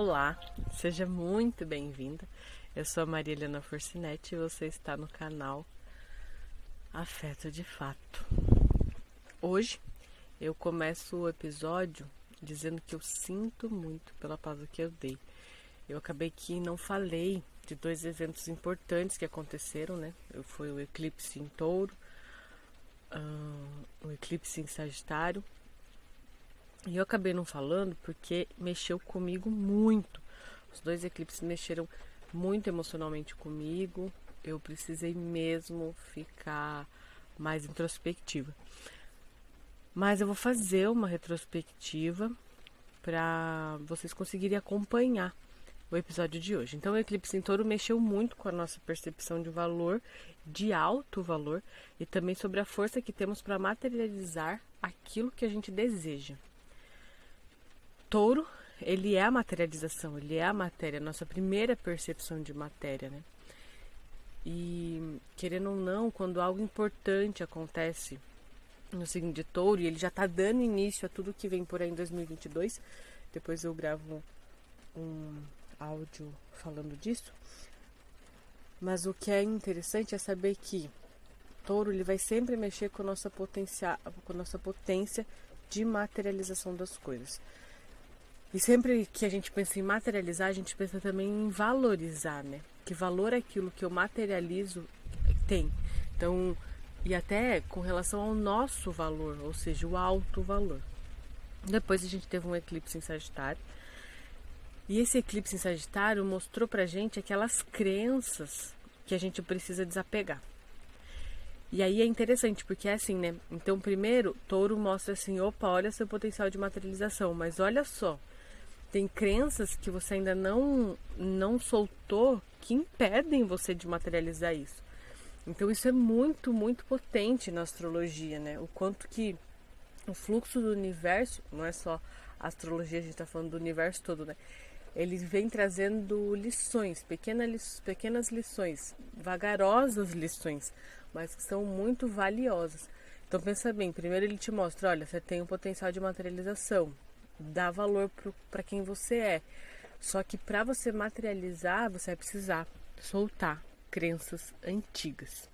Olá, seja muito bem-vinda. Eu sou a Maria Helena Forcinetti e você está no canal Afeto de Fato. Hoje eu começo o episódio dizendo que eu sinto muito pela pausa que eu dei. Eu acabei que não falei de dois eventos importantes que aconteceram, né? Foi o eclipse em touro, uh, o eclipse em Sagitário e eu acabei não falando porque mexeu comigo muito. Os dois eclipses mexeram muito emocionalmente comigo. Eu precisei mesmo ficar mais introspectiva. Mas eu vou fazer uma retrospectiva para vocês conseguirem acompanhar o episódio de hoje. Então, o eclipse em touro mexeu muito com a nossa percepção de valor, de alto valor, e também sobre a força que temos para materializar aquilo que a gente deseja touro, ele é a materialização, ele é a matéria, a nossa primeira percepção de matéria, né? E querendo ou não, quando algo importante acontece no signo de touro, e ele já está dando início a tudo que vem por aí em 2022, depois eu gravo um áudio falando disso. Mas o que é interessante é saber que touro ele vai sempre mexer com nossa, com nossa potência de materialização das coisas. E sempre que a gente pensa em materializar, a gente pensa também em valorizar, né? Que valor aquilo que eu materializo tem. Então, e até com relação ao nosso valor, ou seja, o alto valor. Depois a gente teve um eclipse em Sagitário. E esse eclipse em Sagitário mostrou pra gente aquelas crenças que a gente precisa desapegar. E aí é interessante, porque é assim, né? Então, primeiro, touro mostra assim: opa, olha seu potencial de materialização, mas olha só, tem crenças que você ainda não não soltou que impedem você de materializar isso. Então isso é muito, muito potente na astrologia, né? O quanto que o fluxo do universo, não é só a astrologia, a gente está falando do universo todo, né? Ele vem trazendo lições, pequenas, pequenas lições, vagarosas lições, mas que são muito valiosas. Então pensa bem, primeiro ele te mostra, olha, você tem um potencial de materialização, dar valor para quem você é. Só que para você materializar, você vai precisar soltar crenças antigas.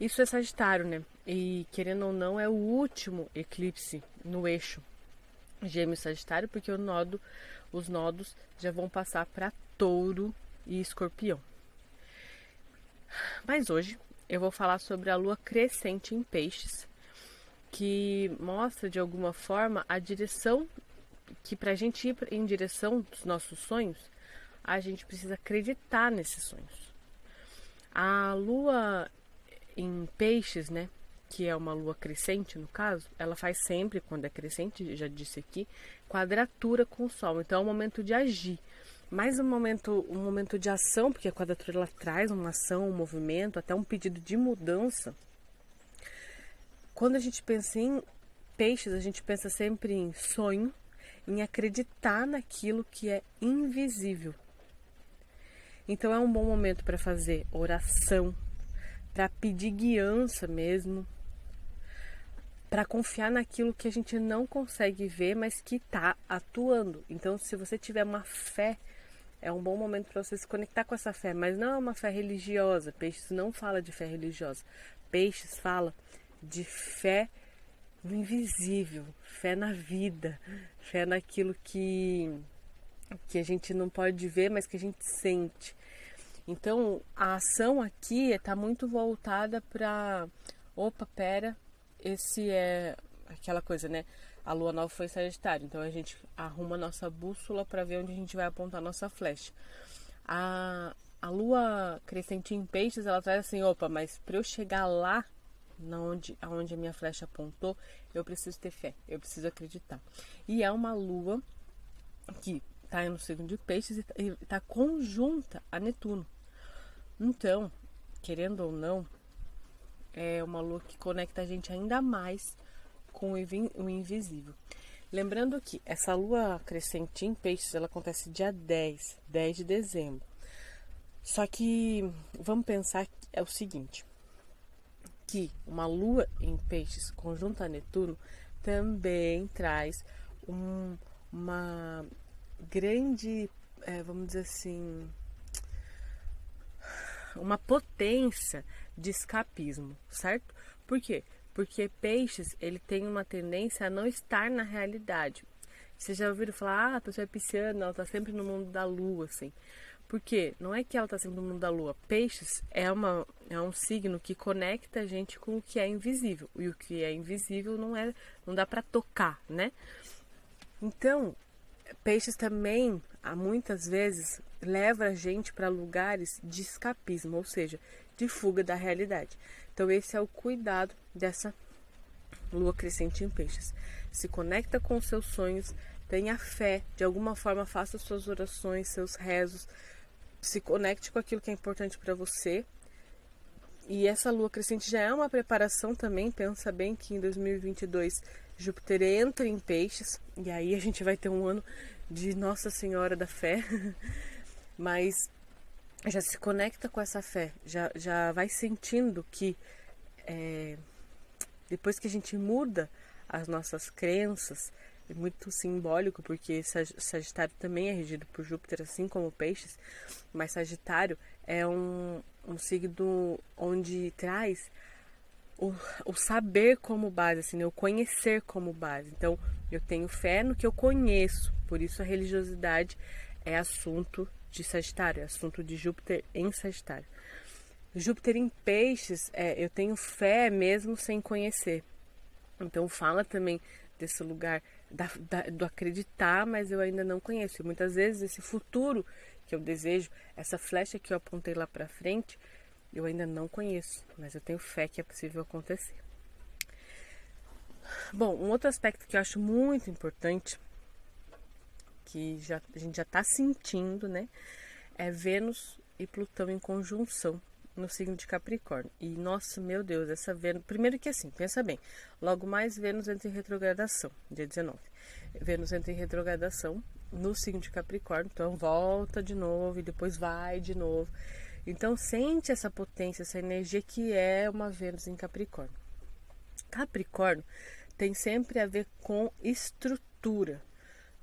Isso é Sagitário, né? E querendo ou não, é o último eclipse no eixo Gêmeo Sagitário, porque nodo, os nodos já vão passar para Touro e Escorpião. Mas hoje eu vou falar sobre a lua crescente em Peixes, que mostra de alguma forma a direção que para a gente ir em direção dos nossos sonhos, a gente precisa acreditar nesses sonhos. A lua em peixes, né, que é uma lua crescente no caso, ela faz sempre, quando é crescente, já disse aqui, quadratura com o sol. Então é um momento de agir. Mais um momento, um momento de ação, porque a quadratura ela traz uma ação, um movimento, até um pedido de mudança quando a gente pensa em peixes, a gente pensa sempre em sonho, em acreditar naquilo que é invisível. Então é um bom momento para fazer oração, para pedir guiança mesmo, para confiar naquilo que a gente não consegue ver, mas que está atuando. Então, se você tiver uma fé, é um bom momento para você se conectar com essa fé, mas não é uma fé religiosa. Peixes não fala de fé religiosa. Peixes fala de fé no invisível, fé na vida, fé naquilo que, que a gente não pode ver, mas que a gente sente. Então a ação aqui está muito voltada para opa, pera, esse é aquela coisa, né? A lua nova foi Sagitário, então a gente arruma a nossa bússola para ver onde a gente vai apontar a nossa flecha. A, a lua crescente em peixes, ela traz assim, opa, mas para eu chegar lá, onde, aonde a minha flecha apontou, eu preciso ter fé, eu preciso acreditar. E é uma lua que está no signo de peixes e está conjunta a Netuno. Então, querendo ou não, é uma lua que conecta a gente ainda mais com o invisível. Lembrando que essa lua crescente em peixes, ela acontece dia 10, 10 de dezembro. Só que vamos pensar que é o seguinte: que uma lua em peixes conjunta a Netuno também traz um, uma grande, é, vamos dizer assim, uma potência de escapismo, certo? Por quê? Porque peixes, ele tem uma tendência a não estar na realidade. Vocês já ouviram falar, ah, a pessoa é pisciana, ela tá sempre no mundo da lua, assim. Por quê? Não é que ela tá sempre no mundo da lua. Peixes é, uma, é um signo que conecta a gente com o que é invisível. E o que é invisível não é não dá para tocar, né? Então, peixes também, muitas vezes, leva a gente para lugares de escapismo, ou seja, de fuga da realidade. Então, esse é o cuidado dessa lua crescente em peixes. Se conecta com seus sonhos, tenha fé, de alguma forma faça suas orações, seus rezos, se conecte com aquilo que é importante para você. E essa lua crescente já é uma preparação também, pensa bem que em 2022 Júpiter entra em peixes, e aí a gente vai ter um ano de Nossa Senhora da Fé, mas já se conecta com essa fé, já, já vai sentindo que é, depois que a gente muda as nossas crenças, é muito simbólico, porque Sagitário também é regido por Júpiter, assim como Peixes, mas Sagitário é um, um signo onde traz o, o saber como base, assim, né? o conhecer como base. Então, eu tenho fé no que eu conheço, por isso a religiosidade é assunto de Sagitário, é assunto de Júpiter em Sagitário. Júpiter em Peixes, é, eu tenho fé mesmo sem conhecer. Então, fala também desse lugar da, da, do acreditar, mas eu ainda não conheço. E muitas vezes esse futuro que eu desejo, essa flecha que eu apontei lá para frente, eu ainda não conheço, mas eu tenho fé que é possível acontecer. Bom, um outro aspecto que eu acho muito importante, que já, a gente já está sentindo, né? É Vênus e Plutão em conjunção no signo de Capricórnio. E nossa, meu Deus, essa Vênus. Primeiro que assim, pensa bem. Logo mais Vênus entra em retrogradação, dia 19. Vênus entra em retrogradação no signo de Capricórnio, então volta de novo e depois vai de novo. Então sente essa potência, essa energia que é uma Vênus em Capricórnio. Capricórnio tem sempre a ver com estrutura,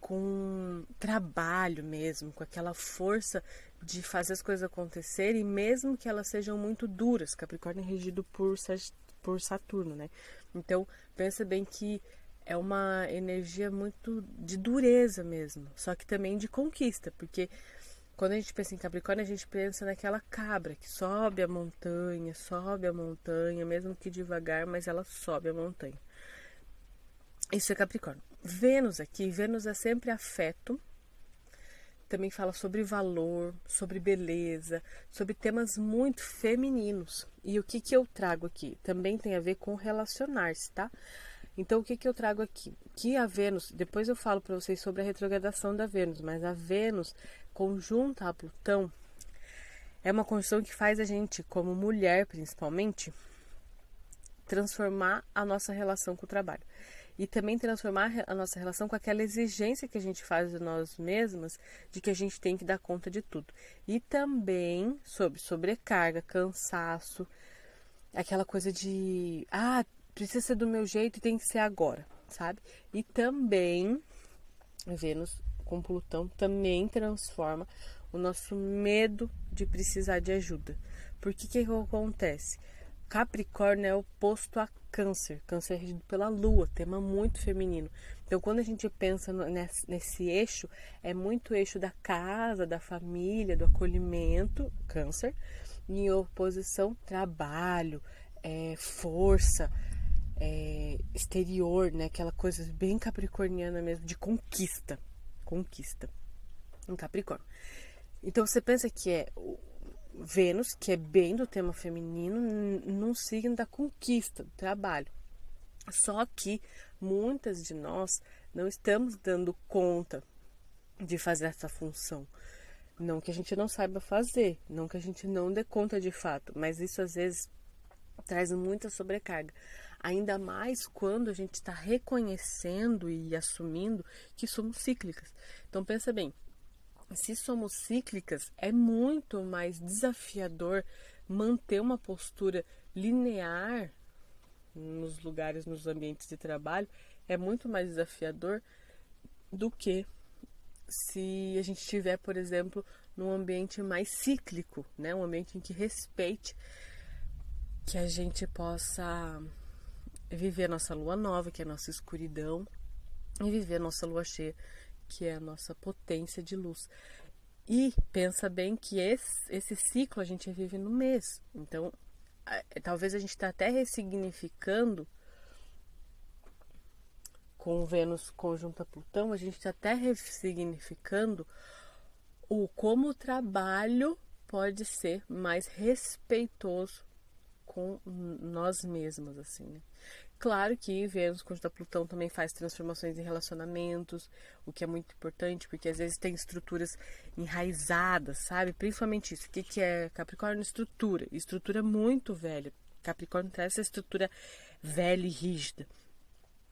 com trabalho mesmo, com aquela força de fazer as coisas acontecerem, mesmo que elas sejam muito duras. Capricórnio é regido por, por Saturno, né? Então pensa bem que é uma energia muito de dureza mesmo, só que também de conquista, porque quando a gente pensa em Capricórnio, a gente pensa naquela cabra que sobe a montanha, sobe a montanha, mesmo que devagar, mas ela sobe a montanha. Isso é Capricórnio. Vênus aqui, Vênus é sempre afeto, também fala sobre valor, sobre beleza, sobre temas muito femininos. E o que, que eu trago aqui? Também tem a ver com relacionar-se, tá? Então, o que, que eu trago aqui? Que a Vênus, depois eu falo para vocês sobre a retrogradação da Vênus, mas a Vênus conjunta a Plutão é uma conjunção que faz a gente, como mulher principalmente, transformar a nossa relação com o trabalho. E também transformar a nossa relação com aquela exigência que a gente faz de nós mesmas, de que a gente tem que dar conta de tudo. E também sobre sobrecarga, cansaço, aquela coisa de, ah, precisa ser do meu jeito e tem que ser agora, sabe? E também Vênus com Plutão também transforma o nosso medo de precisar de ajuda. Por que que acontece? Capricórnio é oposto a Câncer. Câncer é regido pela Lua, tema muito feminino. Então, quando a gente pensa nesse, nesse eixo, é muito eixo da casa, da família, do acolhimento, Câncer, em oposição trabalho, é, força, é, exterior, né? Aquela coisa bem capricorniana mesmo, de conquista. Conquista. Em Capricórnio. Então você pensa que é Vênus, que é bem do tema feminino, num signo da conquista, do trabalho. Só que muitas de nós não estamos dando conta de fazer essa função. Não que a gente não saiba fazer, não que a gente não dê conta de fato, mas isso às vezes traz muita sobrecarga. Ainda mais quando a gente está reconhecendo e assumindo que somos cíclicas. Então pensa bem, se somos cíclicas, é muito mais desafiador manter uma postura linear nos lugares, nos ambientes de trabalho, é muito mais desafiador do que se a gente estiver, por exemplo, num ambiente mais cíclico, né? Um ambiente em que respeite que a gente possa viver a nossa lua nova, que é a nossa escuridão, e viver a nossa lua cheia, que é a nossa potência de luz. E pensa bem que esse, esse ciclo a gente vive no mês. Então, talvez a gente está até ressignificando com Vênus conjunta Plutão, a gente está até ressignificando o como o trabalho pode ser mais respeitoso com nós mesmos, assim, né? Claro que Vênus conjunta Plutão também faz transformações em relacionamentos, o que é muito importante, porque às vezes tem estruturas enraizadas, sabe? Principalmente isso. O que, que é Capricórnio? Estrutura. Estrutura muito velha. Capricórnio traz essa estrutura velha e rígida.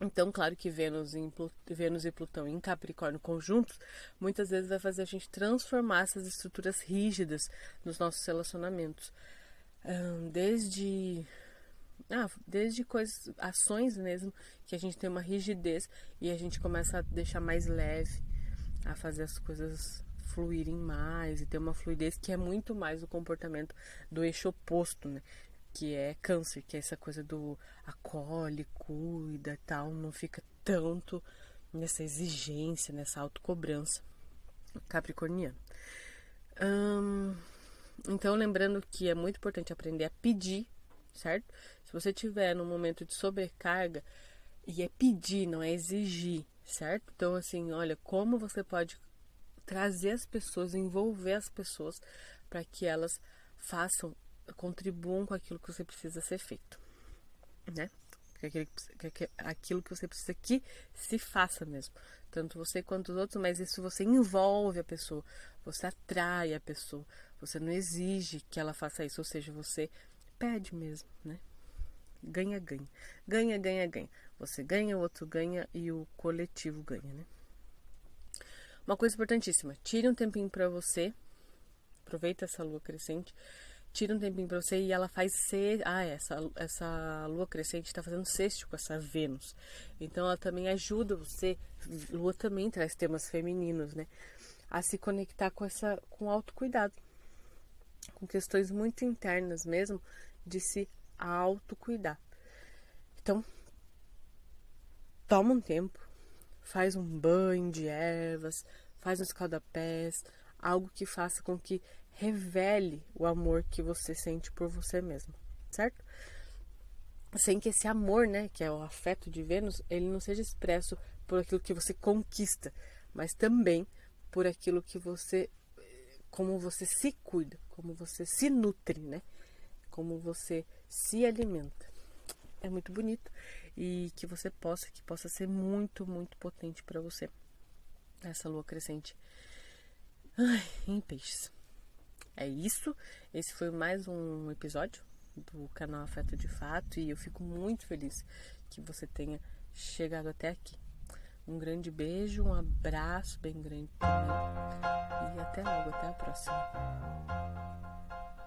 Então, claro que Vênus, em, Vênus e Plutão em Capricórnio conjuntos, muitas vezes vai fazer a gente transformar essas estruturas rígidas nos nossos relacionamentos. Desde ah, desde coisas, ações mesmo, que a gente tem uma rigidez e a gente começa a deixar mais leve, a fazer as coisas fluírem mais e ter uma fluidez que é muito mais o comportamento do eixo oposto, né? Que é câncer, que é essa coisa do acolhe, cuida tal, não fica tanto nessa exigência, nessa autocobrança capricorniana. Hum, então, lembrando que é muito importante aprender a pedir certo? Se você tiver num momento de sobrecarga, e é pedir, não é exigir, certo? Então, assim, olha, como você pode trazer as pessoas, envolver as pessoas para que elas façam, contribuam com aquilo que você precisa ser feito, né? Aquilo que você precisa que se faça mesmo. Tanto você quanto os outros, mas isso você envolve a pessoa, você atrai a pessoa, você não exige que ela faça isso, ou seja, você pede mesmo, né? Ganha, ganha. Ganha, ganha, ganha. Você ganha, o outro ganha e o coletivo ganha, né? Uma coisa importantíssima: tire um tempinho para você. Aproveita essa lua crescente. Tira um tempinho para você e ela faz ser. Ah, essa, essa lua crescente está fazendo sexto com essa Vênus. Então ela também ajuda você. Lua também traz temas femininos, né? A se conectar com essa com autocuidado. Com questões muito internas mesmo, de se autocuidar. Então, toma um tempo, faz um banho de ervas, faz um escaldapés, algo que faça com que revele o amor que você sente por você mesmo, certo? Sem que esse amor, né, que é o afeto de Vênus, ele não seja expresso por aquilo que você conquista, mas também por aquilo que você como você se cuida, como você se nutre, né? como você se alimenta. É muito bonito e que você possa, que possa ser muito, muito potente para você. Essa lua crescente Ai, em peixes. É isso. Esse foi mais um episódio do canal Afeto de Fato e eu fico muito feliz que você tenha chegado até aqui. Um grande beijo, um abraço bem grande também. E até logo, até a próxima.